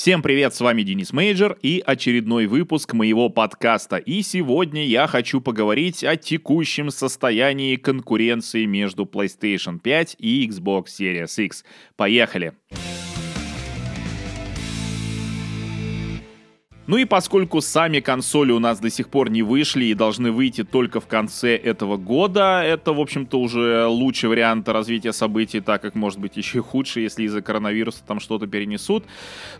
Всем привет, с вами Денис Мейджер и очередной выпуск моего подкаста. И сегодня я хочу поговорить о текущем состоянии конкуренции между PlayStation 5 и Xbox Series X. Поехали! Поехали! Ну и поскольку сами консоли у нас до сих пор не вышли и должны выйти только в конце этого года, это, в общем-то, уже лучший вариант развития событий, так как может быть еще худше, если из-за коронавируса там что-то перенесут.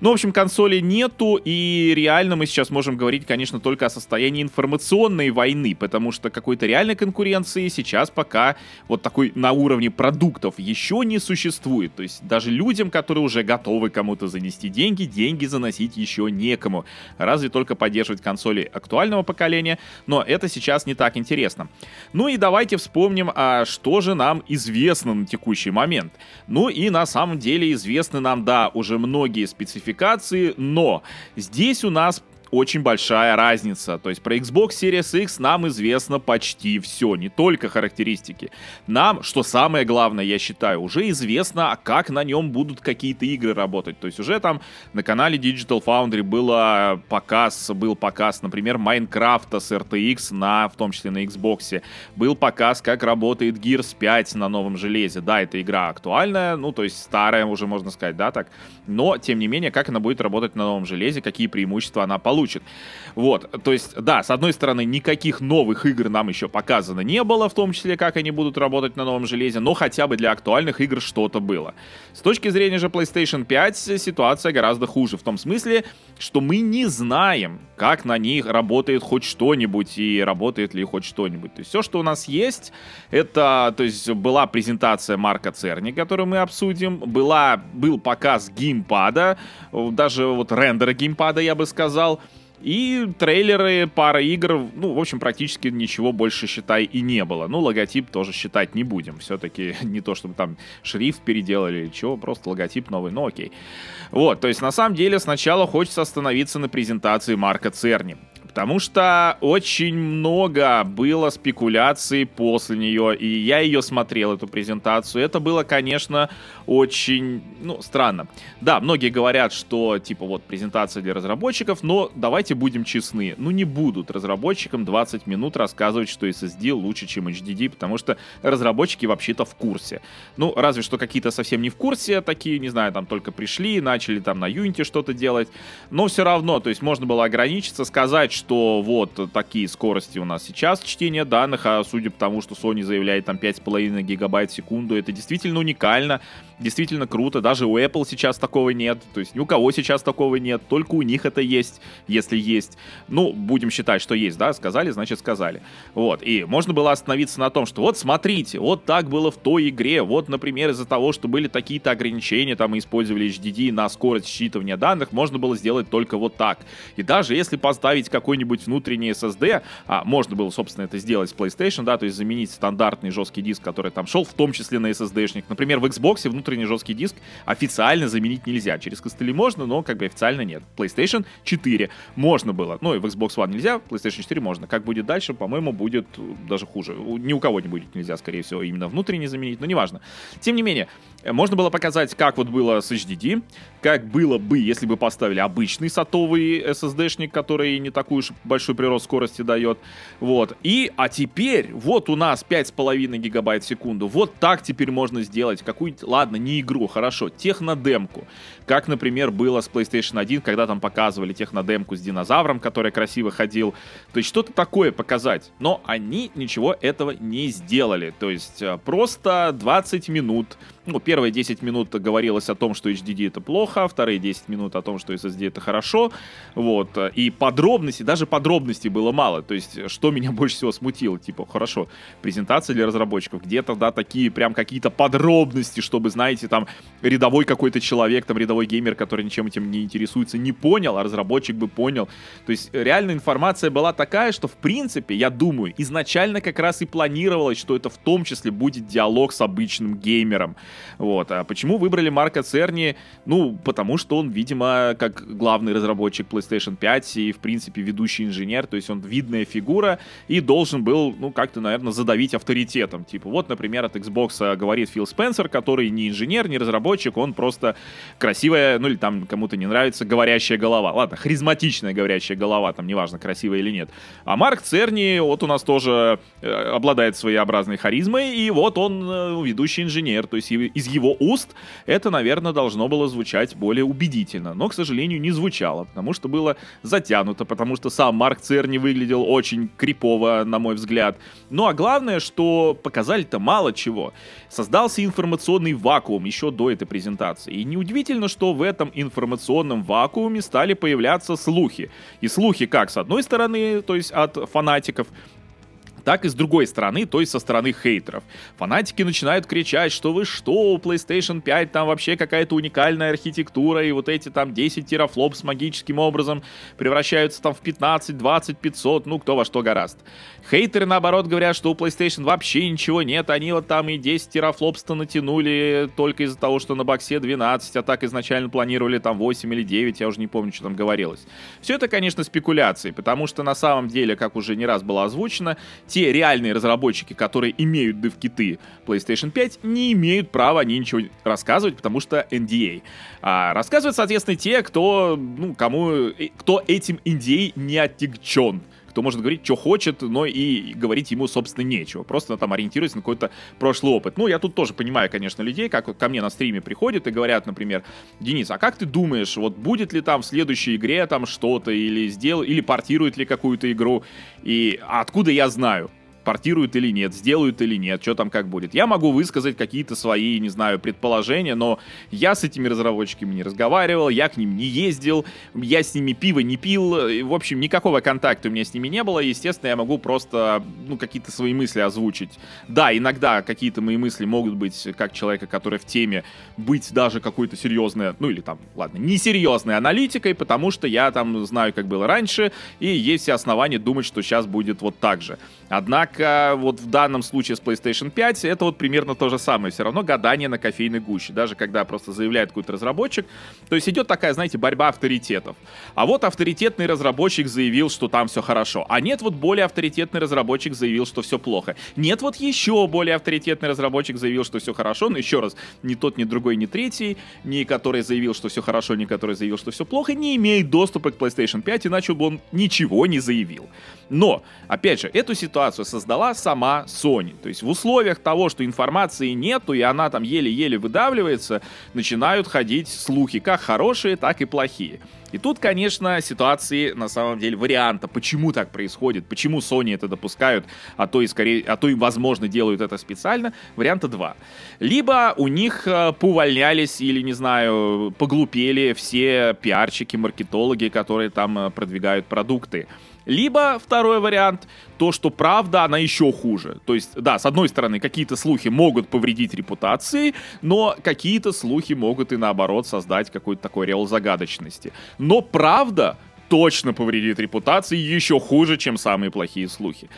Ну, в общем, консоли нету, и реально мы сейчас можем говорить, конечно, только о состоянии информационной войны, потому что какой-то реальной конкуренции сейчас пока вот такой на уровне продуктов еще не существует. То есть даже людям, которые уже готовы кому-то занести деньги, деньги заносить еще некому разве только поддерживать консоли актуального поколения, но это сейчас не так интересно. Ну и давайте вспомним, а что же нам известно на текущий момент. Ну и на самом деле известны нам, да, уже многие спецификации, но здесь у нас очень большая разница. То есть про Xbox Series X нам известно почти все, не только характеристики. Нам, что самое главное, я считаю, уже известно, как на нем будут какие-то игры работать. То есть уже там на канале Digital Foundry было показ, был показ, например, Майнкрафта с RTX на, в том числе на Xbox. Был показ, как работает Gears 5 на новом железе. Да, эта игра актуальная, ну, то есть старая уже, можно сказать, да, так. Но, тем не менее, как она будет работать на новом железе, какие преимущества она получит получит. Вот, то есть, да, с одной стороны, никаких новых игр нам еще показано не было, в том числе, как они будут работать на новом железе, но хотя бы для актуальных игр что-то было. С точки зрения же PlayStation 5 ситуация гораздо хуже, в том смысле, что мы не знаем, как на них работает хоть что-нибудь и работает ли хоть что-нибудь. То есть все, что у нас есть, это, то есть была презентация Марка Церни, которую мы обсудим, была, был показ геймпада, даже вот рендера геймпада, я бы сказал, и трейлеры, пара игр, ну, в общем, практически ничего больше, считай, и не было. Ну, логотип тоже считать не будем. Все-таки не то, чтобы там шрифт переделали или чего, просто логотип новый, ну окей. Вот, то есть на самом деле сначала хочется остановиться на презентации Марка Церни. Потому что очень много было спекуляций после нее, и я ее смотрел, эту презентацию. Это было, конечно, очень, ну, странно. Да, многие говорят, что, типа, вот, презентация для разработчиков, но давайте будем честны. Ну, не будут разработчикам 20 минут рассказывать, что SSD лучше, чем HDD, потому что разработчики вообще-то в курсе. Ну, разве что какие-то совсем не в курсе, такие, не знаю, там только пришли, начали там на Unity что-то делать. Но все равно, то есть можно было ограничиться, сказать, что вот такие скорости у нас сейчас чтения данных, а судя по тому, что Sony заявляет там 5,5 гигабайт в секунду, это действительно уникально, действительно круто. Даже у Apple сейчас такого нет, то есть ни у кого сейчас такого нет, только у них это есть, если есть. Ну, будем считать, что есть, да, сказали, значит сказали. Вот, и можно было остановиться на том, что вот смотрите, вот так было в той игре, вот, например, из-за того, что были такие-то ограничения, там использовали HDD на скорость считывания данных, можно было сделать только вот так. И даже если поставить какой какой-нибудь внутренний SSD, а можно было, собственно, это сделать с PlayStation, да, то есть заменить стандартный жесткий диск, который там шел, в том числе на SSD-шник. Например, в Xbox внутренний жесткий диск официально заменить нельзя. Через костыли можно, но как бы официально нет. PlayStation 4 можно было, ну и в Xbox One нельзя, PlayStation 4 можно. Как будет дальше, по-моему, будет даже хуже. Ни у кого не будет нельзя, скорее всего, именно внутренний заменить, но неважно. Тем не менее, можно было показать, как вот было с HDD, как было бы, если бы поставили обычный сотовый SSD-шник, который не такую уж большой прирост скорости дает. Вот. И, а теперь, вот у нас 5,5 гигабайт в секунду. Вот так теперь можно сделать какую-нибудь, ладно, не игру, хорошо, технодемку. Как, например, было с PlayStation 1, когда там показывали технодемку с динозавром, который красиво ходил. То есть что-то такое показать. Но они ничего этого не сделали. То есть э, просто 20 минут ну, первые 10 минут говорилось о том, что HDD это плохо, вторые 10 минут о том, что SSD это хорошо, вот, и подробностей, даже подробностей было мало, то есть, что меня больше всего смутило, типа, хорошо, презентация для разработчиков, где-то, да, такие прям какие-то подробности, чтобы, знаете, там, рядовой какой-то человек, там, рядовой геймер, который ничем этим не интересуется, не понял, а разработчик бы понял, то есть, реально информация была такая, что, в принципе, я думаю, изначально как раз и планировалось, что это в том числе будет диалог с обычным геймером, Вот. А почему выбрали Марка Церни? Ну, потому что он, видимо, как главный разработчик PlayStation 5 и, в принципе, ведущий инженер, то есть он видная фигура и должен был, ну, как-то, наверное, задавить авторитетом. Типа, вот, например, от Xbox говорит Фил Спенсер, который не инженер, не разработчик, он просто красивая, ну, или там кому-то не нравится, говорящая голова. Ладно, харизматичная говорящая голова, там, неважно, красивая или нет. А Марк Церни, вот у нас тоже э, обладает своеобразной харизмой, и вот он э, ведущий инженер, то есть из его уст это, наверное, должно было звучать более убедительно, но, к сожалению, не звучало, потому что было затянуто, потому что сам Марк Церни выглядел очень крипово, на мой взгляд. Ну а главное, что показали-то мало чего. Создался информационный вакуум еще до этой презентации. И неудивительно, что в этом информационном вакууме стали появляться слухи. И слухи как, с одной стороны, то есть от фанатиков, так и с другой стороны, то есть со стороны хейтеров. Фанатики начинают кричать, что вы что, у PlayStation 5 там вообще какая-то уникальная архитектура, и вот эти там 10 терафлоп с магическим образом превращаются там в 15, 20, 500, ну кто во что гораст. Хейтеры, наоборот, говорят, что у PlayStation вообще ничего нет, они вот там и 10 терафлопс-то натянули только из-за того, что на боксе 12, а так изначально планировали там 8 или 9, я уже не помню, что там говорилось. Все это, конечно, спекуляции, потому что на самом деле, как уже не раз было озвучено, те реальные разработчики, которые имеют дев-киты PlayStation 5, не имеют права они ничего рассказывать, потому что NDA. А рассказывают, соответственно, те, кто, ну, кому, э, кто этим NDA не оттягчен кто может говорить, что хочет, но и говорить ему, собственно, нечего. Просто там ориентируясь на какой-то прошлый опыт. Ну, я тут тоже понимаю, конечно, людей, как ко мне на стриме приходят и говорят, например, Денис, а как ты думаешь, вот будет ли там в следующей игре там что-то, или сделал, или портирует ли какую-то игру, и откуда я знаю? Портируют или нет, сделают или нет, что там как будет. Я могу высказать какие-то свои, не знаю, предположения, но я с этими разработчиками не разговаривал, я к ним не ездил, я с ними пиво не пил, в общем, никакого контакта у меня с ними не было, естественно, я могу просто, ну, какие-то свои мысли озвучить. Да, иногда какие-то мои мысли могут быть, как человека, который в теме, быть даже какой-то серьезной, ну, или там, ладно, несерьезной аналитикой, потому что я там знаю, как было раньше, и есть все основания думать, что сейчас будет вот так же. Однако вот в данном случае с PlayStation 5 это вот примерно то же самое. Все равно гадание на кофейной гуще. Даже когда просто заявляет какой-то разработчик. То есть идет такая, знаете, борьба авторитетов. А вот авторитетный разработчик заявил, что там все хорошо. А нет, вот более авторитетный разработчик заявил, что все плохо. Нет, вот еще более авторитетный разработчик заявил, что все хорошо. Но еще раз, ни тот, ни другой, ни третий, ни который заявил, что все хорошо, ни который заявил, что все плохо, не имеет доступа к PlayStation 5, иначе бы он ничего не заявил. Но, опять же, эту ситуацию создала сама Sony. То есть в условиях того, что информации нету, и она там еле-еле выдавливается, начинают ходить слухи, как хорошие, так и плохие. И тут, конечно, ситуации на самом деле варианта, почему так происходит, почему Sony это допускают, а то и скорее, а то и возможно делают это специально, варианта два. Либо у них э, поувольнялись или, не знаю, поглупели все пиарщики, маркетологи, которые там э, продвигают продукты. Либо второй вариант, то, что правда, она еще хуже. То есть, да, с одной стороны, какие-то слухи могут повредить репутации, но какие-то слухи могут и наоборот создать какой-то такой реал загадочности. Но правда точно повредит репутации еще хуже, чем самые плохие слухи.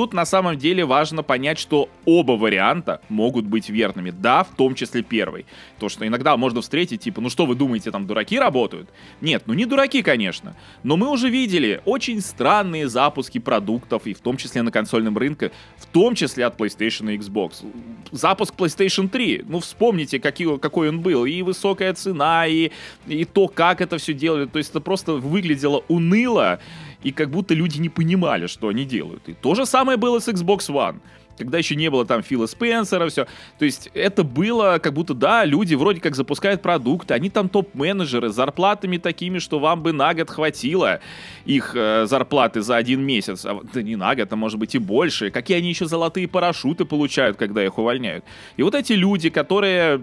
Тут на самом деле важно понять, что оба варианта могут быть верными. Да, в том числе первый. То, что иногда можно встретить, типа, ну что вы думаете, там дураки работают? Нет, ну не дураки, конечно. Но мы уже видели очень странные запуски продуктов, и в том числе на консольном рынке, в том числе от PlayStation и Xbox. Запуск PlayStation 3, ну вспомните, какие, какой он был. И высокая цена, и, и то, как это все делали. То есть это просто выглядело уныло и как будто люди не понимали, что они делают. И то же самое было с Xbox One когда еще не было там Фила Спенсера, все. То есть это было как будто, да, люди вроде как запускают продукты, они там топ-менеджеры с зарплатами такими, что вам бы на год хватило их э, зарплаты за один месяц. А, да не на год, а может быть и больше. Какие они еще золотые парашюты получают, когда их увольняют. И вот эти люди, которые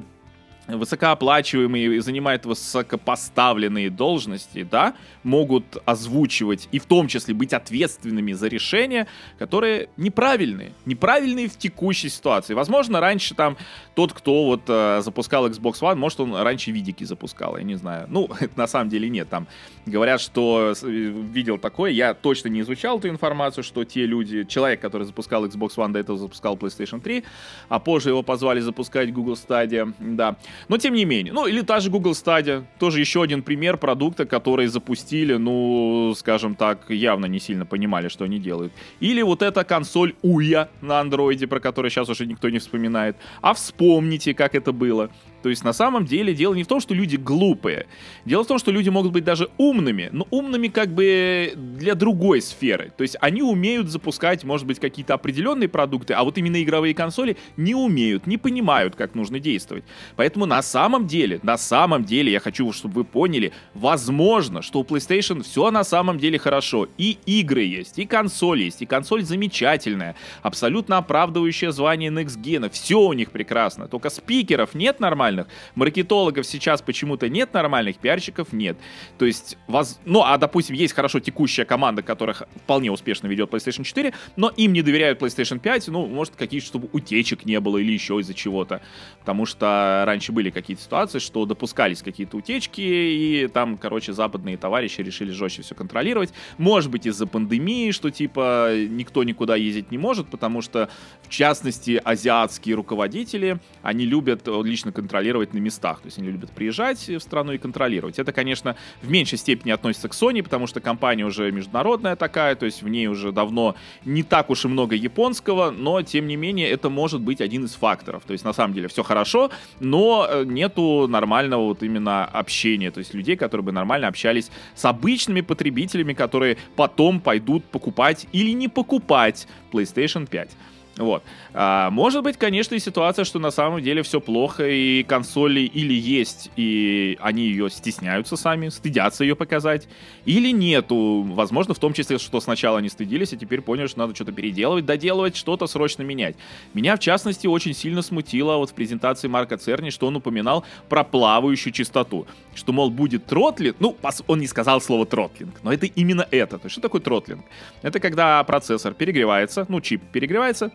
высокооплачиваемые и занимают высокопоставленные должности, да, могут озвучивать и в том числе быть ответственными за решения, которые неправильные. Неправильные в текущей ситуации. Возможно, раньше там тот, кто вот э, запускал Xbox One, может, он раньше видики запускал, я не знаю. Ну, на самом деле нет, там говорят, что э, видел такое, я точно не изучал эту информацию, что те люди, человек, который запускал Xbox One, до этого запускал PlayStation 3, а позже его позвали запускать Google Stadia, да. Но тем не менее. Ну, или та же Google Stadia. Тоже еще один пример продукта, который запустили, ну, скажем так, явно не сильно понимали, что они делают. Или вот эта консоль Уя на андроиде, про которую сейчас уже никто не вспоминает. А вспомните, как это было. То есть на самом деле дело не в том, что люди глупые. Дело в том, что люди могут быть даже умными, но умными как бы для другой сферы. То есть они умеют запускать, может быть, какие-то определенные продукты, а вот именно игровые консоли не умеют, не понимают, как нужно действовать. Поэтому на самом деле, на самом деле, я хочу, чтобы вы поняли, возможно, что у PlayStation все на самом деле хорошо. И игры есть, и консоль есть, и консоль замечательная, абсолютно оправдывающая звание Next Gen. Все у них прекрасно. Только спикеров нет нормально нормальных. Маркетологов сейчас почему-то нет нормальных, пиарщиков нет. То есть, воз... ну, а, допустим, есть хорошо текущая команда, которая вполне успешно ведет PlayStation 4, но им не доверяют PlayStation 5, ну, может, какие-то, чтобы утечек не было или еще из-за чего-то. Потому что раньше были какие-то ситуации, что допускались какие-то утечки, и там, короче, западные товарищи решили жестче все контролировать. Может быть, из-за пандемии, что, типа, никто никуда ездить не может, потому что, в частности, азиатские руководители, они любят лично контролировать контролировать на местах. То есть они любят приезжать в страну и контролировать. Это, конечно, в меньшей степени относится к Sony, потому что компания уже международная такая, то есть в ней уже давно не так уж и много японского, но, тем не менее, это может быть один из факторов. То есть, на самом деле, все хорошо, но э, нету нормального вот именно общения, то есть людей, которые бы нормально общались с обычными потребителями, которые потом пойдут покупать или не покупать PlayStation 5. Вот. А, может быть, конечно, и ситуация, что на самом деле все плохо, и консоли или есть, и они ее стесняются сами, стыдятся ее показать, или нету. Возможно, в том числе, что сначала они стыдились, а теперь поняли, что надо что-то переделывать, доделывать, что-то срочно менять. Меня, в частности, очень сильно смутило вот в презентации Марка Церни, что он упоминал про плавающую частоту. Что, мол, будет тротлинг, ну, он не сказал слово тротлинг, но это именно это. То есть, что такое тротлинг? Это когда процессор перегревается, ну, чип перегревается,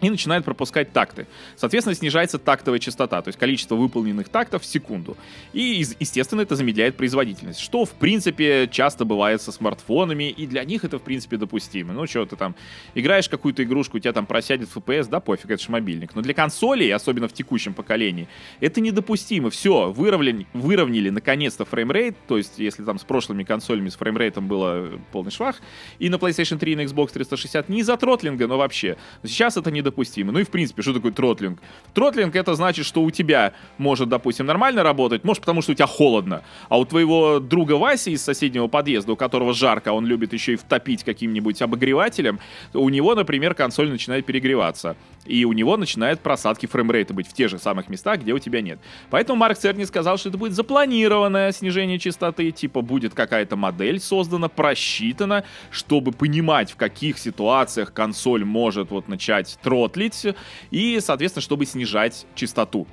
и начинает пропускать такты. Соответственно, снижается тактовая частота, то есть количество выполненных тактов в секунду. И, естественно, это замедляет производительность, что, в принципе, часто бывает со смартфонами, и для них это, в принципе, допустимо. Ну, что ты там, играешь какую-то игрушку, у тебя там просядет FPS, да, пофиг, это же мобильник. Но для консолей, особенно в текущем поколении, это недопустимо. Все, выровняли, выровняли наконец-то frame rate, то есть, если там с прошлыми консолями с frame rate ом было полный швах, и на PlayStation 3 и на Xbox 360 не из-за тротлинга, но вообще. Сейчас это не недопустимо. Ну и в принципе, что такое тротлинг? Тротлинг это значит, что у тебя может, допустим, нормально работать, может потому, что у тебя холодно, а у твоего друга Васи из соседнего подъезда, у которого жарко, он любит еще и втопить каким-нибудь обогревателем, у него, например, консоль начинает перегреваться. И у него начинают просадки фреймрейта быть в тех же самых местах, где у тебя нет. Поэтому Марк Церни сказал, что это будет запланированное снижение частоты, типа будет какая-то модель создана, просчитана, чтобы понимать, в каких ситуациях консоль может вот начать тротлить тротлить, и, соответственно, чтобы снижать частоту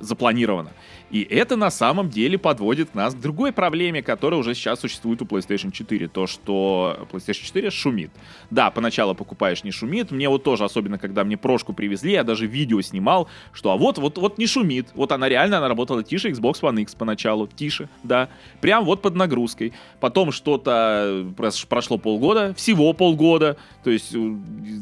запланировано. И это на самом деле подводит нас к другой проблеме, которая уже сейчас существует у PlayStation 4. То, что PlayStation 4 шумит. Да, поначалу покупаешь, не шумит. Мне вот тоже, особенно когда мне прошку привезли, я даже видео снимал, что а вот, вот, вот не шумит. Вот она реально, она работала тише Xbox One X поначалу. Тише, да. Прям вот под нагрузкой. Потом что-то прошло полгода, всего полгода. То есть, э,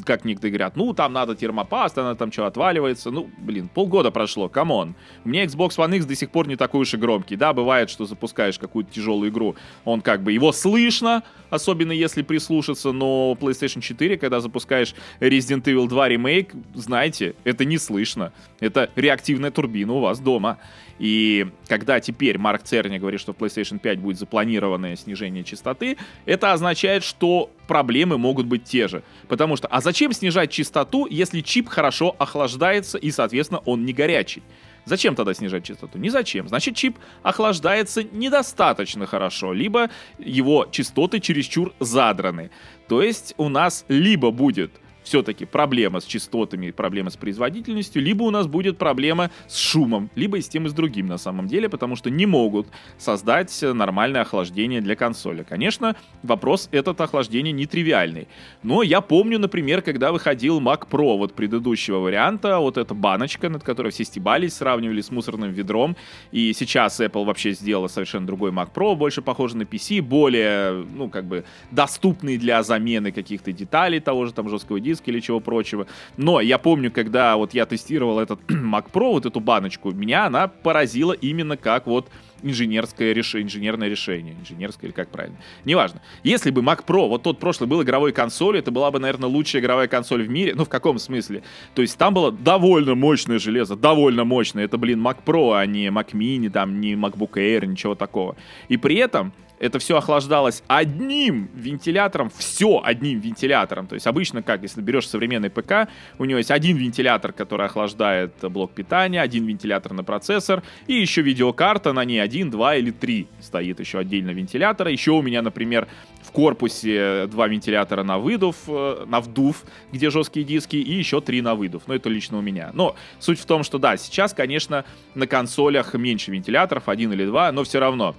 как некоторые говорят, ну, там надо термопаст, она там что отваливается. Ну, блин, полгода прошло, come on. Мне Xbox One X до сих пор не такой уж и громкий. Да, бывает, что запускаешь какую-то тяжелую игру, он как бы его слышно, особенно если прислушаться, но PlayStation 4, когда запускаешь Resident Evil 2 ремейк, знаете, это не слышно. Это реактивная турбина у вас дома. И когда теперь Марк Церни говорит, что в PlayStation 5 будет запланированное снижение частоты, это означает, что проблемы могут быть те же. Потому что, а зачем снижать частоту, если чип хорошо охлаждается и, соответственно, он не горячий? Зачем тогда снижать частоту? Не зачем. Значит, чип охлаждается недостаточно хорошо, либо его частоты чересчур задраны. То есть у нас либо будет все-таки проблема с частотами, проблема с производительностью, либо у нас будет проблема с шумом, либо и с тем и с другим на самом деле, потому что не могут создать нормальное охлаждение для консоли. Конечно, вопрос этот охлаждения нетривиальный. Но я помню, например, когда выходил Mac Pro вот предыдущего варианта, вот эта баночка, над которой все стебались, сравнивали с мусорным ведром, и сейчас Apple вообще сделала совершенно другой Mac Pro, больше похожий на PC, более, ну, как бы, доступный для замены каких-то деталей того же там жесткого диска или чего прочего. Но я помню, когда вот я тестировал этот Mac Pro, вот эту баночку, меня она поразила именно как вот инженерское решение, инженерное решение. Инженерское или как правильно. Неважно. Если бы Mac Pro, вот тот прошлый, был игровой консолью, это была бы, наверное, лучшая игровая консоль в мире. Ну, в каком смысле? То есть там было довольно мощное железо, довольно мощное. Это, блин, Mac Pro, а не Mac Mini, там, не MacBook Air, ничего такого. И при этом это все охлаждалось одним вентилятором, все одним вентилятором. То есть обычно как, если берешь современный ПК, у него есть один вентилятор, который охлаждает блок питания, один вентилятор на процессор, и еще видеокарта на ней один, два или три стоит еще отдельно вентилятора. Еще у меня, например, в корпусе два вентилятора на выдув, э, на вдув, где жесткие диски, и еще три на выдув. Но это лично у меня. Но суть в том, что да, сейчас, конечно, на консолях меньше вентиляторов, один или два, но все равно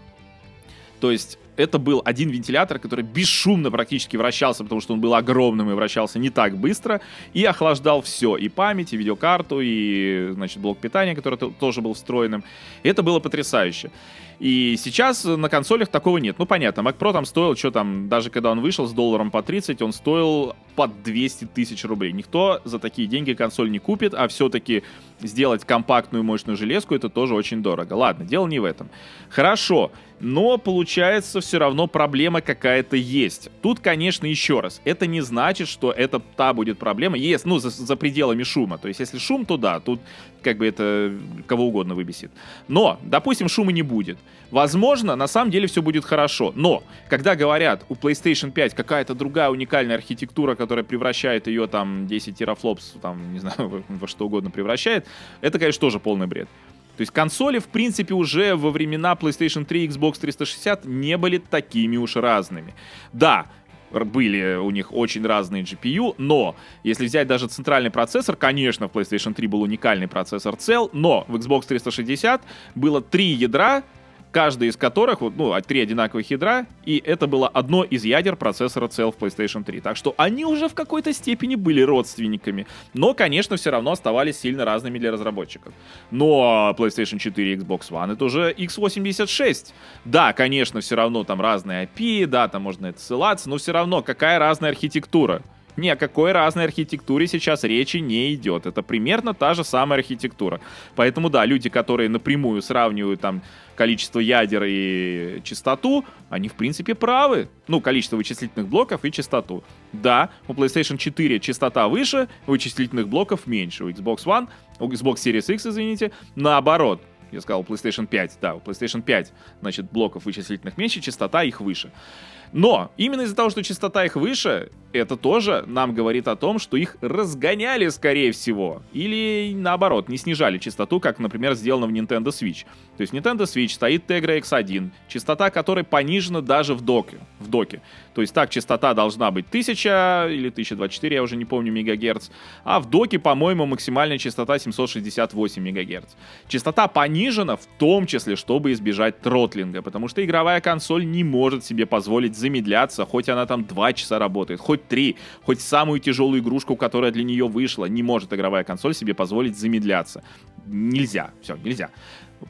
то есть это был один вентилятор, который бесшумно практически вращался, потому что он был огромным и вращался не так быстро, и охлаждал все, и память, и видеокарту, и, значит, блок питания, который тоже был встроенным. И это было потрясающе. И сейчас на консолях такого нет. Ну, понятно, Mac Pro там стоил, что там, даже когда он вышел с долларом по 30, он стоил под 200 тысяч рублей. Никто за такие деньги консоль не купит, а все-таки сделать компактную мощную железку это тоже очень дорого. Ладно, дело не в этом. Хорошо, но получается все равно проблема какая-то есть. Тут, конечно, еще раз, это не значит, что это та будет проблема, есть, ну, за, за пределами шума. То есть, если шум, то да, тут как бы это кого угодно выбесит. Но, допустим, шума не будет. Возможно, на самом деле все будет хорошо. Но, когда говорят, у PlayStation 5 какая-то другая уникальная архитектура, которая превращает ее там 10 терафлопс, там, не знаю, во что угодно превращает, это, конечно, тоже полный бред. То есть консоли, в принципе, уже во времена PlayStation 3 и Xbox 360 не были такими уж разными. Да, были у них очень разные GPU, но если взять даже центральный процессор, конечно, в PlayStation 3 был уникальный процессор Cell, но в Xbox 360 было три ядра, каждый из которых, вот, ну, три одинаковых ядра, и это было одно из ядер процессора Cell в PlayStation 3. Так что они уже в какой-то степени были родственниками, но, конечно, все равно оставались сильно разными для разработчиков. Но PlayStation 4 и Xbox One это уже x86. Да, конечно, все равно там разные IP, да, там можно это ссылаться, но все равно какая разная архитектура. Ни о какой разной архитектуре сейчас речи не идет. Это примерно та же самая архитектура. Поэтому, да, люди, которые напрямую сравнивают там количество ядер и частоту, они, в принципе, правы. Ну, количество вычислительных блоков и частоту. Да, у PlayStation 4 частота выше, вычислительных блоков меньше. У Xbox One, у Xbox Series X, извините, наоборот. Я сказал, PlayStation 5, да, у PlayStation 5, значит, блоков вычислительных меньше, частота их выше. Но именно из-за того, что частота их выше, это тоже нам говорит о том, что их разгоняли, скорее всего. Или наоборот, не снижали частоту, как, например, сделано в Nintendo Switch. То есть Nintendo Switch стоит Tegra X1, частота которой понижена даже в доке. В доке. То есть так частота должна быть 1000 или 1024, я уже не помню, мегагерц. А в доке, по-моему, максимальная частота 768 мегагерц. Частота понижена в том числе, чтобы избежать тротлинга, потому что игровая консоль не может себе позволить замедляться, хоть она там 2 часа работает, хоть 3, хоть самую тяжелую игрушку, которая для нее вышла, не может игровая консоль себе позволить замедляться. Нельзя, все, нельзя.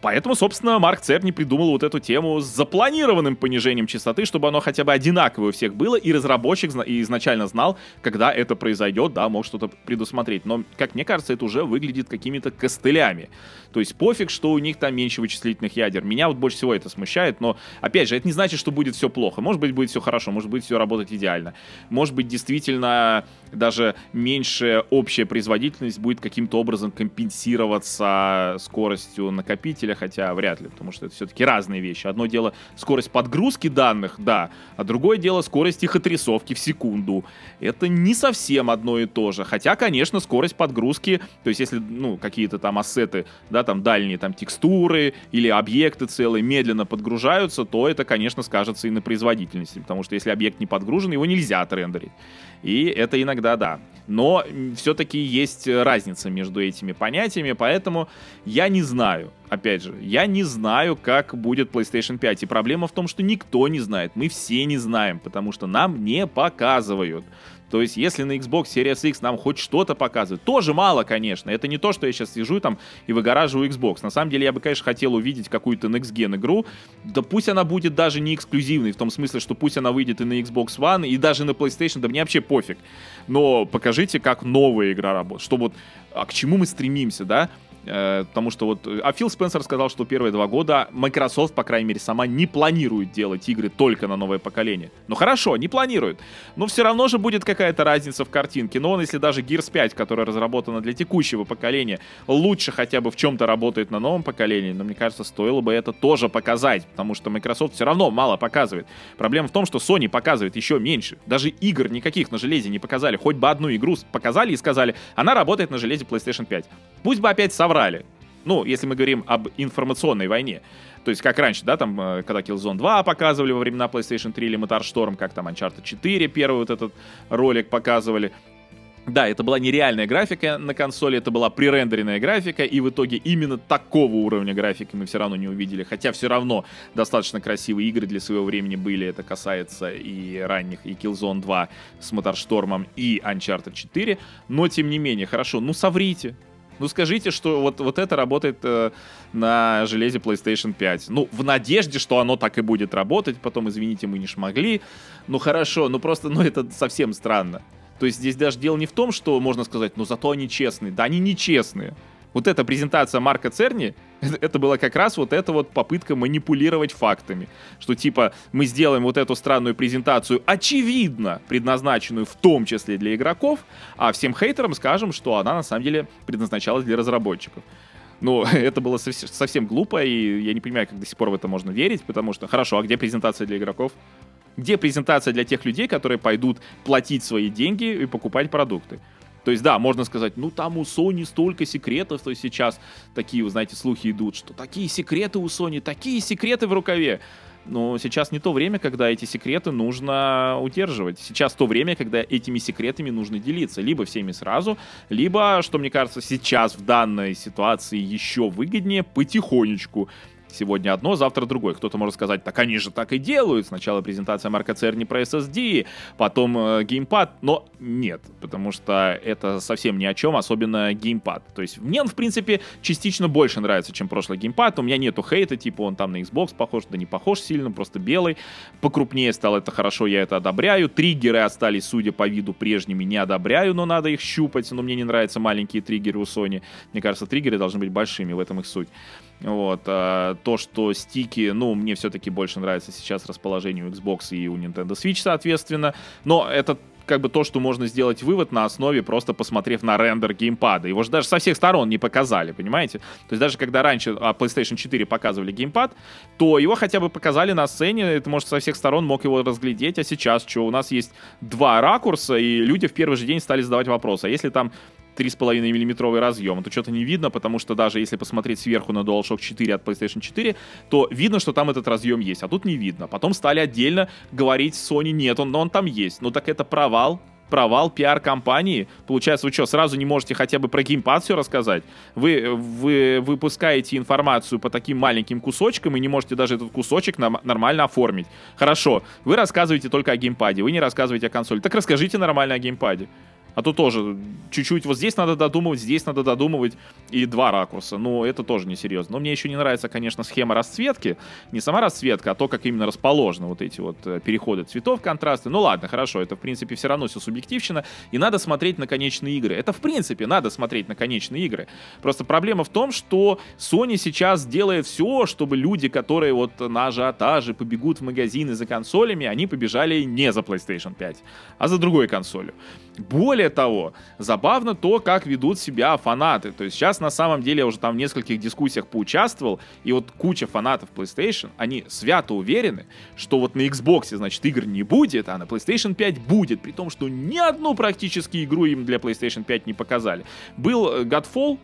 Поэтому, собственно, Марк Церни придумал вот эту тему с запланированным понижением частоты, чтобы оно хотя бы одинаковое у всех было, и разработчик изначально знал, когда это произойдет, да, мог что-то предусмотреть. Но, как мне кажется, это уже выглядит какими-то костылями. То есть пофиг, что у них там меньше вычислительных ядер. Меня вот больше всего это смущает, но, опять же, это не значит, что будет все плохо. Может быть, будет все хорошо, может быть, все работать идеально. Может быть, действительно, даже меньше общая производительность будет каким-то образом компенсироваться скоростью накопителя, хотя вряд ли, потому что это все-таки разные вещи. Одно дело скорость подгрузки данных, да, а другое дело скорость их отрисовки в секунду. Это не совсем одно и то же. Хотя, конечно, скорость подгрузки, то есть если, ну, какие-то там ассеты, да, там дальние там текстуры или объекты целые медленно подгружаются, то это, конечно, скажется и на производительности, потому что если объект не подгружен, его нельзя отрендерить. И это иногда тогда да. Но все-таки есть разница между этими понятиями, поэтому я не знаю, опять же, я не знаю, как будет PlayStation 5. И проблема в том, что никто не знает, мы все не знаем, потому что нам не показывают. То есть, если на Xbox Series X нам хоть что-то показывают, тоже мало, конечно. Это не то, что я сейчас сижу там и выгораживаю Xbox. На самом деле, я бы, конечно, хотел увидеть какую-то Next Gen игру. Да пусть она будет даже не эксклюзивной, в том смысле, что пусть она выйдет и на Xbox One, и даже на PlayStation, да мне вообще пофиг. Но покажите, как новая игра работает. Что вот, а к чему мы стремимся, да? Э, потому что вот... А Фил Спенсер сказал, что первые два года Microsoft, по крайней мере, сама не планирует делать игры только на новое поколение. Ну хорошо, не планирует. Но все равно же будет какая-то разница в картинке. Но он, если даже Gears 5, которая разработана для текущего поколения, лучше хотя бы в чем-то работает на новом поколении, но мне кажется, стоило бы это тоже показать. Потому что Microsoft все равно мало показывает. Проблема в том, что Sony показывает еще меньше. Даже игр никаких на железе не показали. Хоть бы одну игру показали и сказали, она работает на железе PlayStation 5. Пусть бы опять соврали соврали. Ну, если мы говорим об информационной войне. То есть, как раньше, да, там, э, когда Killzone 2 показывали во времена PlayStation 3 или Motor Storm, как там Uncharted 4 первый вот этот ролик показывали. Да, это была нереальная графика на консоли, это была пререндеренная графика, и в итоге именно такого уровня графики мы все равно не увидели. Хотя все равно достаточно красивые игры для своего времени были. Это касается и ранних, и Killzone 2 с Моторштормом, и Uncharted 4. Но, тем не менее, хорошо, ну соврите. Ну скажите, что вот, вот это работает э, на железе PlayStation 5. Ну, в надежде, что оно так и будет работать. Потом, извините, мы не смогли. Ну хорошо, ну просто, ну это совсем странно. То есть здесь даже дело не в том, что можно сказать, ну зато они честные. Да они нечестные вот эта презентация Марка Церни, это была как раз вот эта вот попытка манипулировать фактами. Что типа мы сделаем вот эту странную презентацию, очевидно предназначенную в том числе для игроков, а всем хейтерам скажем, что она на самом деле предназначалась для разработчиков. Ну, это было совсем глупо, и я не понимаю, как до сих пор в это можно верить, потому что, хорошо, а где презентация для игроков? Где презентация для тех людей, которые пойдут платить свои деньги и покупать продукты? То есть, да, можно сказать, ну там у Sony столько секретов, то есть сейчас такие, вы знаете, слухи идут, что такие секреты у Sony, такие секреты в рукаве. Но сейчас не то время, когда эти секреты нужно удерживать. Сейчас то время, когда этими секретами нужно делиться. Либо всеми сразу, либо, что мне кажется, сейчас в данной ситуации еще выгоднее, потихонечку Сегодня одно, завтра другое. Кто-то может сказать, так они же так и делают. Сначала презентация Марка Церни про SSD, потом э, геймпад. Но нет, потому что это совсем ни о чем, особенно геймпад. То есть мне он, в принципе, частично больше нравится, чем прошлый геймпад. У меня нету хейта, типа он там на Xbox похож, да не похож сильно, просто белый. Покрупнее стал это хорошо, я это одобряю. Триггеры остались, судя по виду, прежними, не одобряю, но надо их щупать. Но мне не нравятся маленькие триггеры у Sony. Мне кажется, триггеры должны быть большими, в этом их суть. Вот. То, что стики, ну, мне все-таки больше нравится сейчас расположение у Xbox и у Nintendo Switch, соответственно. Но это как бы то, что можно сделать вывод на основе, просто посмотрев на рендер геймпада. Его же даже со всех сторон не показали, понимаете? То есть даже когда раньше а, PlayStation 4 показывали геймпад, то его хотя бы показали на сцене, это может со всех сторон мог его разглядеть, а сейчас что, у нас есть два ракурса, и люди в первый же день стали задавать вопрос, а если там 3,5 миллиметровый разъем, то что-то не видно, потому что даже если посмотреть сверху на DualShock 4 от PlayStation 4, то видно, что там этот разъем есть, а тут не видно. Потом стали отдельно говорить Sony, нет, он, но он там есть. Ну так это провал, провал пиар-компании. Получается, вы что, сразу не можете хотя бы про геймпад все рассказать? Вы, вы выпускаете информацию по таким маленьким кусочкам и не можете даже этот кусочек нам, нормально оформить. Хорошо, вы рассказываете только о геймпаде, вы не рассказываете о консоли. Так расскажите нормально о геймпаде. А то тоже чуть-чуть вот здесь надо додумывать, здесь надо додумывать и два ракурса. Ну, это тоже несерьезно. Но мне еще не нравится, конечно, схема расцветки. Не сама расцветка, а то, как именно расположены вот эти вот э, переходы цветов, контрасты. Ну ладно, хорошо, это в принципе все равно все субъективщина. И надо смотреть на конечные игры. Это в принципе надо смотреть на конечные игры. Просто проблема в том, что Sony сейчас делает все, чтобы люди, которые вот на ажиотаже побегут в магазины за консолями, они побежали не за PlayStation 5, а за другой консолью. Более того, забавно то, как ведут себя фанаты. То есть сейчас на самом деле я уже там в нескольких дискуссиях поучаствовал, и вот куча фанатов PlayStation, они свято уверены, что вот на Xbox, значит, игр не будет, а на PlayStation 5 будет, при том, что ни одну практически игру им для PlayStation 5 не показали. Был э, Godfall,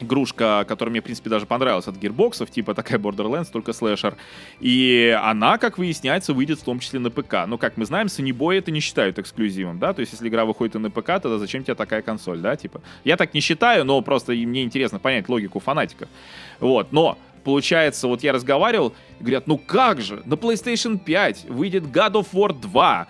игрушка, которая мне, в принципе, даже понравилась от гирбоксов, типа такая Borderlands, только слэшер. И она, как выясняется, выйдет в том числе на ПК. Но, как мы знаем, Санибой это не считают эксклюзивом, да? То есть, если игра выходит и на ПК, тогда зачем тебе такая консоль, да? Типа, я так не считаю, но просто мне интересно понять логику фанатиков. Вот, но получается, вот я разговаривал, говорят, ну как же, на PlayStation 5 выйдет God of War 2,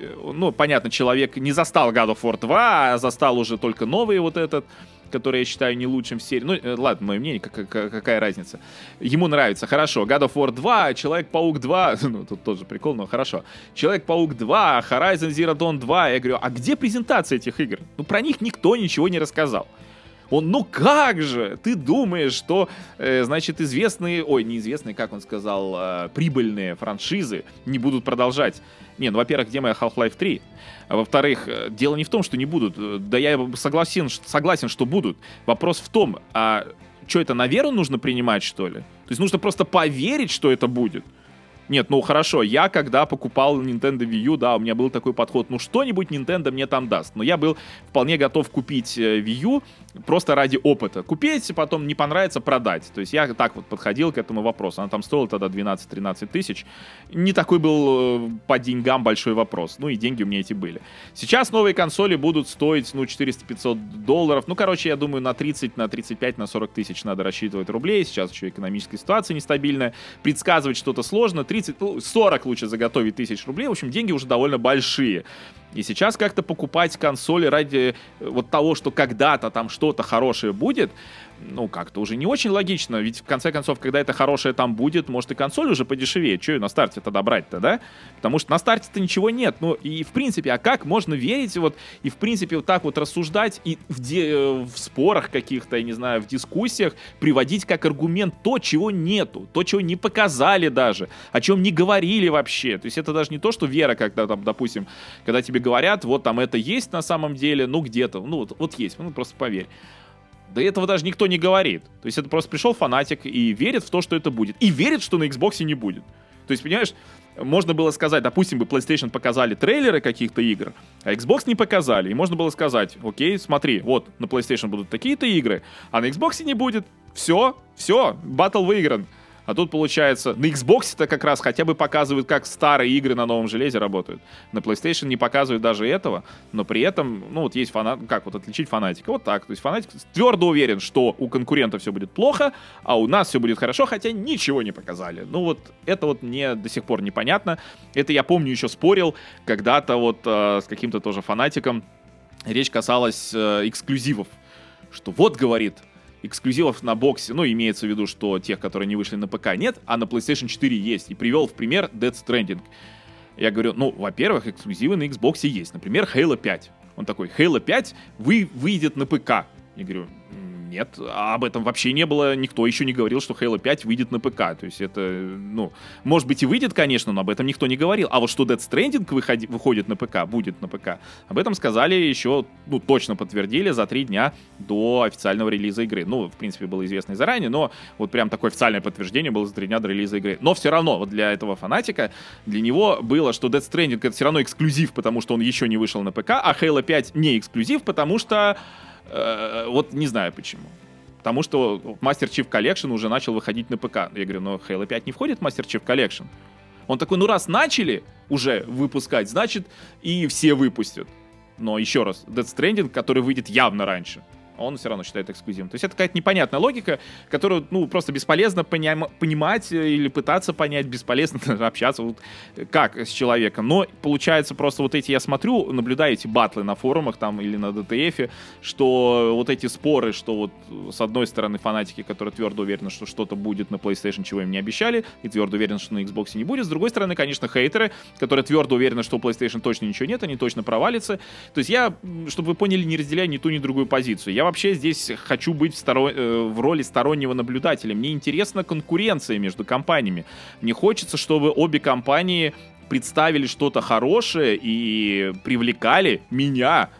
э, ну, понятно, человек не застал God of War 2, а застал уже только новый вот этот который я считаю не лучшим в серии. Ну, э, ладно, мое мнение, как, как, какая разница. Ему нравится, хорошо. God of War 2, Человек-паук 2, ну, тут тоже прикол, но хорошо. Человек-паук 2, Horizon Zero Dawn 2. Я говорю, а где презентация этих игр? Ну, про них никто ничего не рассказал. Он, ну как же, ты думаешь, что, э, значит, известные, ой, неизвестные, как он сказал, э, прибыльные франшизы не будут продолжать. Не, ну, во-первых, где моя Half-Life 3? А во-вторых, э, дело не в том, что не будут. Э, да я согласен, согласен, что будут. Вопрос в том, а что это на веру нужно принимать, что ли? То есть нужно просто поверить, что это будет. Нет, ну хорошо, я когда покупал Nintendo Wii U, да, у меня был такой подход, ну что-нибудь Nintendo мне там даст. Но я был вполне готов купить э, Wii U просто ради опыта. Купить, потом не понравится, продать. То есть я так вот подходил к этому вопросу. Она там стоила тогда 12-13 тысяч. Не такой был э, по деньгам большой вопрос. Ну и деньги у меня эти были. Сейчас новые консоли будут стоить, ну, 400-500 долларов. Ну, короче, я думаю, на 30, на 35, на 40 тысяч надо рассчитывать рублей. Сейчас еще экономическая ситуация нестабильная. Предсказывать что-то сложно. 30 30, ну, 40 лучше заготовить тысяч рублей. В общем, деньги уже довольно большие. И сейчас как-то покупать консоли ради э, вот того, что когда-то там что-то хорошее будет, ну, как-то уже не очень логично. Ведь, в конце концов, когда это хорошее там будет, может и консоль уже подешевее. Че на старте тогда брать-то, да? Потому что на старте-то ничего нет. Ну, и, в принципе, а как можно верить вот, и, в принципе, вот так вот рассуждать и в, де- э, в спорах каких-то, я не знаю, в дискуссиях приводить как аргумент то, чего нету, то, чего не показали даже, о чем не говорили вообще. То есть это даже не то, что вера, когда там, допустим, когда тебе говорят, вот там это есть на самом деле, ну где-то, ну вот, вот есть, ну просто поверь. Да этого даже никто не говорит. То есть это просто пришел фанатик и верит в то, что это будет. И верит, что на Xbox не будет. То есть, понимаешь, можно было сказать, допустим, бы PlayStation показали трейлеры каких-то игр, а Xbox не показали. И можно было сказать, окей, смотри, вот на PlayStation будут такие-то игры, а на Xbox не будет. Все, все, батл выигран. А тут, получается, на Xbox это как раз хотя бы показывают, как старые игры на новом железе работают. На PlayStation не показывают даже этого, но при этом, ну, вот есть фанат, как вот отличить фанатика? Вот так. То есть фанатик твердо уверен, что у конкурента все будет плохо, а у нас все будет хорошо, хотя ничего не показали. Ну, вот это вот мне до сих пор непонятно. Это я помню еще спорил когда-то вот э, с каким-то тоже фанатиком. Речь касалась э, эксклюзивов. Что вот, говорит, эксклюзивов на боксе, ну, имеется в виду, что тех, которые не вышли на ПК, нет, а на PlayStation 4 есть. И привел в пример Dead Stranding. Я говорю, ну, во-первых, эксклюзивы на Xbox есть. Например, Halo 5. Он такой, Halo 5 вы, выйдет на ПК. Я говорю, нет, об этом вообще не было, никто еще не говорил, что Halo 5 выйдет на ПК. То есть это, ну, может быть и выйдет, конечно, но об этом никто не говорил. А вот что Dead Stranding выходи, выходит на ПК, будет на ПК, об этом сказали еще, ну, точно подтвердили за три дня до официального релиза игры. Ну, в принципе, было известно и заранее, но вот прям такое официальное подтверждение было за три дня до релиза игры. Но все равно, вот для этого фанатика, для него было, что Dead Stranding это все равно эксклюзив, потому что он еще не вышел на ПК, а Halo 5 не эксклюзив, потому что Э, вот не знаю почему. Потому что Master Chief Collection уже начал выходить на ПК. Я говорю, но Halo 5 не входит в Master Chief Collection. Он такой, ну раз начали уже выпускать, значит и все выпустят. Но еще раз, Dead Stranding, который выйдет явно раньше он все равно считает эксклюзивом. То есть это какая-то непонятная логика, которую, ну, просто бесполезно поня- понимать или пытаться понять, бесполезно общаться вот как с человеком. Но получается просто вот эти, я смотрю, наблюдаю эти батлы на форумах там или на DTF, что вот эти споры, что вот с одной стороны фанатики, которые твердо уверены, что что-то будет на PlayStation, чего им не обещали, и твердо уверены, что на Xbox не будет. С другой стороны, конечно, хейтеры, которые твердо уверены, что у PlayStation точно ничего нет, они точно провалятся. То есть я, чтобы вы поняли, не разделяю ни ту, ни другую позицию. Я вообще здесь хочу быть в, сторо... Э, в роли стороннего наблюдателя. Мне интересна конкуренция между компаниями. Мне хочется, чтобы обе компании представили что-то хорошее и привлекали меня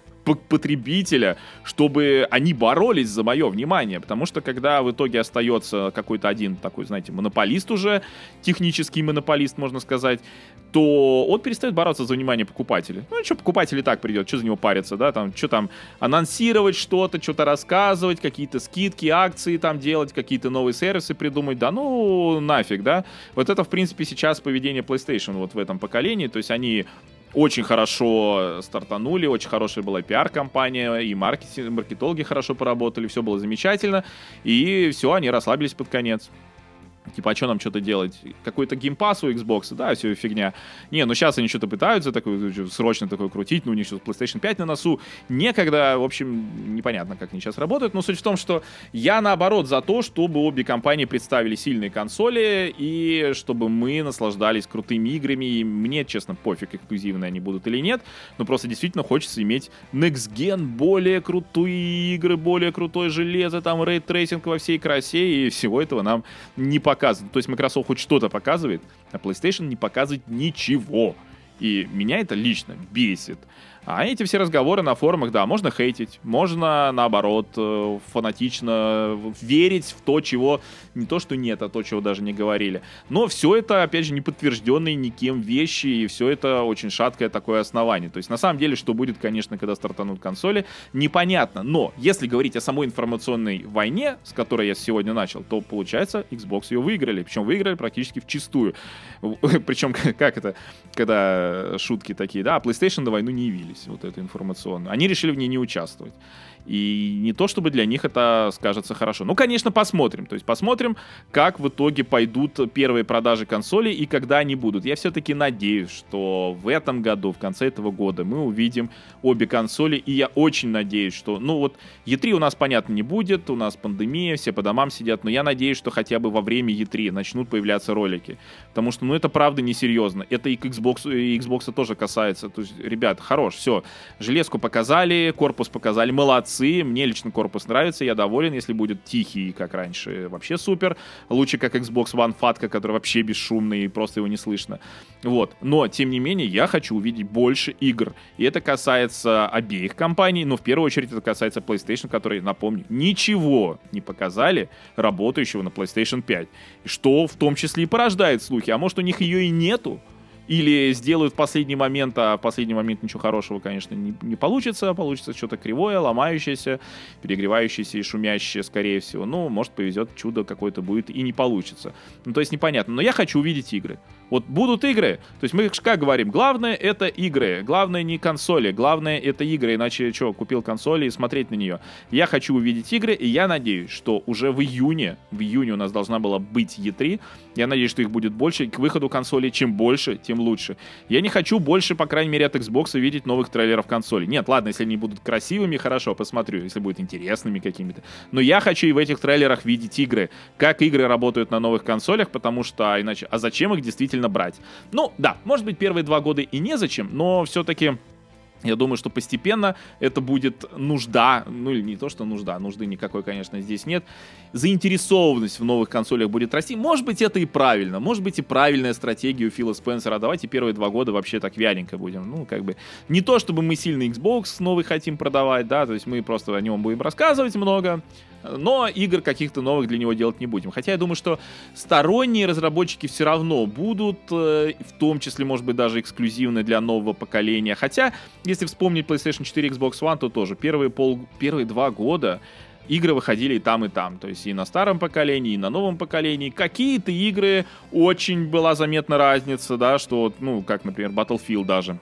потребителя, чтобы они боролись за мое внимание. Потому что когда в итоге остается какой-то один такой, знаете, монополист уже, технический монополист, можно сказать, то он перестает бороться за внимание покупателей. Ну, что покупатель и так придет, что за него париться, да, там, что там, анонсировать что-то, что-то рассказывать, какие-то скидки, акции там делать, какие-то новые сервисы придумать, да, ну, нафиг, да. Вот это, в принципе, сейчас поведение PlayStation вот в этом поколении, то есть они очень хорошо стартанули, очень хорошая была пиар-компания, и маркетинг, маркетологи хорошо поработали, все было замечательно, и все, они расслабились под конец. Типа, а что нам что-то делать? Какой-то геймпас у Xbox, да, все фигня. Не, ну сейчас они что-то пытаются такой, срочно такой крутить, ну у них сейчас PlayStation 5 на носу. Некогда, в общем, непонятно, как они сейчас работают, но суть в том, что я наоборот за то, чтобы обе компании представили сильные консоли и чтобы мы наслаждались крутыми играми. И мне, честно, пофиг, эксклюзивные они будут или нет, но просто действительно хочется иметь Next Gen, более крутые игры, более крутое железо, там ray tracing во всей красе, и всего этого нам не показывает. То есть Microsoft хоть что-то показывает, а PlayStation не показывает ничего. И меня это лично бесит. А эти все разговоры на форумах, да, можно хейтить, можно, наоборот, э, фанатично верить в то, чего не то, что нет, а то, чего даже не говорили. Но все это, опять же, не подтвержденные никем вещи, и все это очень шаткое такое основание. То есть, на самом деле, что будет, конечно, когда стартанут консоли, непонятно. Но, если говорить о самой информационной войне, с которой я сегодня начал, то, получается, Xbox ее выиграли. Причем выиграли практически в чистую. Причем, как это, когда шутки такие, да, а PlayStation на войну не явились появились, вот эту информационную, они решили в ней не участвовать. И не то, чтобы для них это скажется хорошо. Ну, конечно, посмотрим. То есть посмотрим, как в итоге пойдут первые продажи консолей и когда они будут. Я все-таки надеюсь, что в этом году, в конце этого года, мы увидим обе консоли. И я очень надеюсь, что, ну вот, E3 у нас, понятно, не будет, у нас пандемия, все по домам сидят, но я надеюсь, что хотя бы во время E3 начнут появляться ролики. Потому что, ну, это правда несерьезно. Это и к Xbox, и Xbox тоже касается. То есть, ребят, хорош, все. Железку показали, корпус показали, молодцы молодцы, мне лично корпус нравится, я доволен, если будет тихий, как раньше, вообще супер, лучше как Xbox One Fat, который вообще бесшумный, и просто его не слышно. Вот, но, тем не менее, я хочу увидеть больше игр, и это касается обеих компаний, но в первую очередь это касается PlayStation, который, напомню, ничего не показали работающего на PlayStation 5, что в том числе и порождает слухи, а может у них ее и нету, или сделают в последний момент, а в последний момент ничего хорошего, конечно, не, не получится, получится что-то кривое, ломающееся, перегревающееся и шумящее, скорее всего. Ну, может, повезет, чудо какое-то будет и не получится. Ну, то есть непонятно. Но я хочу увидеть игры. Вот будут игры. То есть мы как говорим, главное это игры. Главное не консоли, главное это игры. Иначе что, купил консоли и смотреть на нее. Я хочу увидеть игры, и я надеюсь, что уже в июне, в июне у нас должна была быть E3. Я надеюсь, что их будет больше. К выходу консоли чем больше, тем лучше. Я не хочу больше, по крайней мере, от Xbox видеть новых трейлеров консоли. Нет, ладно, если они будут красивыми, хорошо, посмотрю. Если будут интересными какими-то. Но я хочу и в этих трейлерах видеть игры. Как игры работают на новых консолях, потому что а иначе... А зачем их действительно действительно брать. Ну, да, может быть, первые два года и незачем, но все-таки я думаю, что постепенно это будет нужда, ну или не то, что нужда, нужды никакой, конечно, здесь нет. Заинтересованность в новых консолях будет расти. Может быть, это и правильно. Может быть, и правильная стратегия у Фила Спенсера. Давайте первые два года вообще так вяленько будем. Ну, как бы, не то, чтобы мы сильный Xbox новый хотим продавать, да, то есть мы просто о нем будем рассказывать много, но игр каких-то новых для него делать не будем. Хотя я думаю, что сторонние разработчики все равно будут, э, в том числе, может быть, даже эксклюзивные для нового поколения. Хотя, если вспомнить PlayStation 4 Xbox One, то тоже первые, пол, первые два года игры выходили и там, и там. То есть и на старом поколении, и на новом поколении. Какие-то игры очень была заметна разница, да, что, ну, как, например, Battlefield даже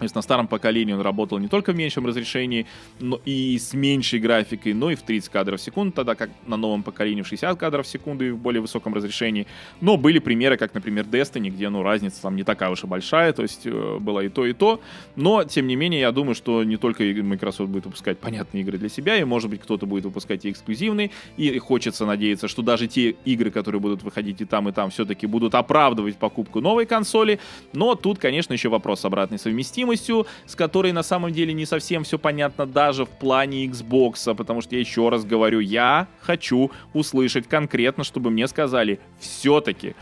то есть на старом поколении он работал не только в меньшем разрешении, но и с меньшей графикой, но и в 30 кадров в секунду, тогда как на новом поколении в 60 кадров в секунду и в более высоком разрешении. Но были примеры, как, например, Destiny, где, ну, разница там не такая уж и большая, то есть э, было и то, и то. Но, тем не менее, я думаю, что не только Microsoft будет выпускать понятные игры для себя, и, может быть, кто-то будет выпускать и эксклюзивные, и хочется надеяться, что даже те игры, которые будут выходить и там, и там, все-таки будут оправдывать покупку новой консоли. Но тут, конечно, еще вопрос обратной совместимости совместимостью, с которой на самом деле не совсем все понятно даже в плане Xbox, потому что я еще раз говорю, я хочу услышать конкретно, чтобы мне сказали, все-таки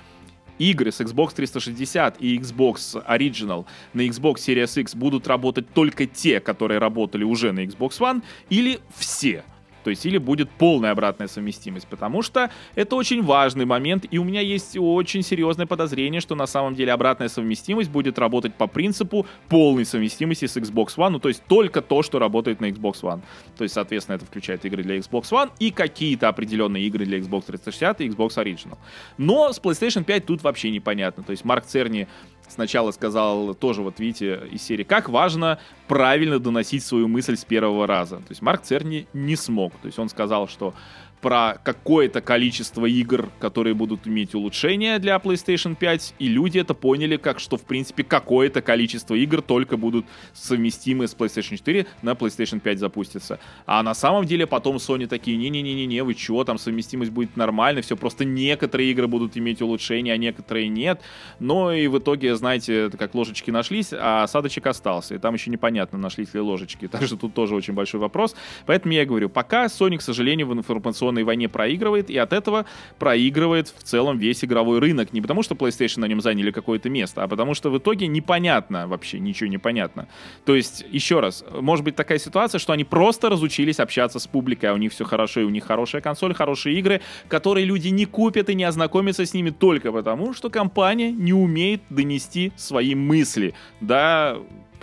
игры с Xbox 360 и Xbox Original на Xbox Series X будут работать только те, которые работали уже на Xbox One, или все. То есть или будет полная обратная совместимость, потому что это очень важный момент, и у меня есть очень серьезное подозрение, что на самом деле обратная совместимость будет работать по принципу полной совместимости с Xbox One, ну то есть только то, что работает на Xbox One. То есть, соответственно, это включает игры для Xbox One и какие-то определенные игры для Xbox 360 и Xbox Original. Но с PlayStation 5 тут вообще непонятно. То есть Марк Церни сначала сказал тоже, вот видите, из серии, как важно правильно доносить свою мысль с первого раза. То есть Марк Церни не смог. То есть он сказал, что про какое-то количество игр, которые будут иметь улучшения для PlayStation 5, и люди это поняли как, что в принципе какое-то количество игр только будут совместимы с PlayStation 4 на PlayStation 5 запустятся. А на самом деле потом Sony такие, не-не-не-не, вы чего, там совместимость будет нормальной, все, просто некоторые игры будут иметь улучшения, а некоторые нет. Но и в итоге, знаете, как ложечки нашлись, а осадочек остался, и там еще непонятно, нашлись ли ложечки. Так что тут тоже очень большой вопрос. Поэтому я говорю, пока Sony, к сожалению, в информационном информационной войне проигрывает, и от этого проигрывает в целом весь игровой рынок. Не потому, что PlayStation на нем заняли какое-то место, а потому что в итоге непонятно вообще, ничего не понятно. То есть, еще раз, может быть такая ситуация, что они просто разучились общаться с публикой, а у них все хорошо, и у них хорошая консоль, хорошие игры, которые люди не купят и не ознакомятся с ними только потому, что компания не умеет донести свои мысли до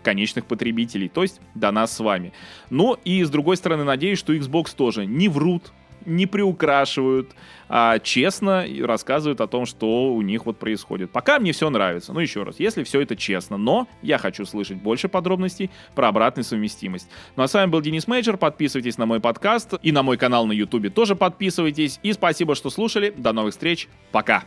конечных потребителей, то есть до нас с вами. Но и с другой стороны, надеюсь, что Xbox тоже не врут, не приукрашивают, а честно рассказывают о том, что у них вот происходит. Пока мне все нравится. Ну, еще раз, если все это честно, но я хочу слышать больше подробностей про обратную совместимость. Ну, а с вами был Денис Мейджор. Подписывайтесь на мой подкаст и на мой канал на YouTube тоже подписывайтесь. И спасибо, что слушали. До новых встреч. Пока.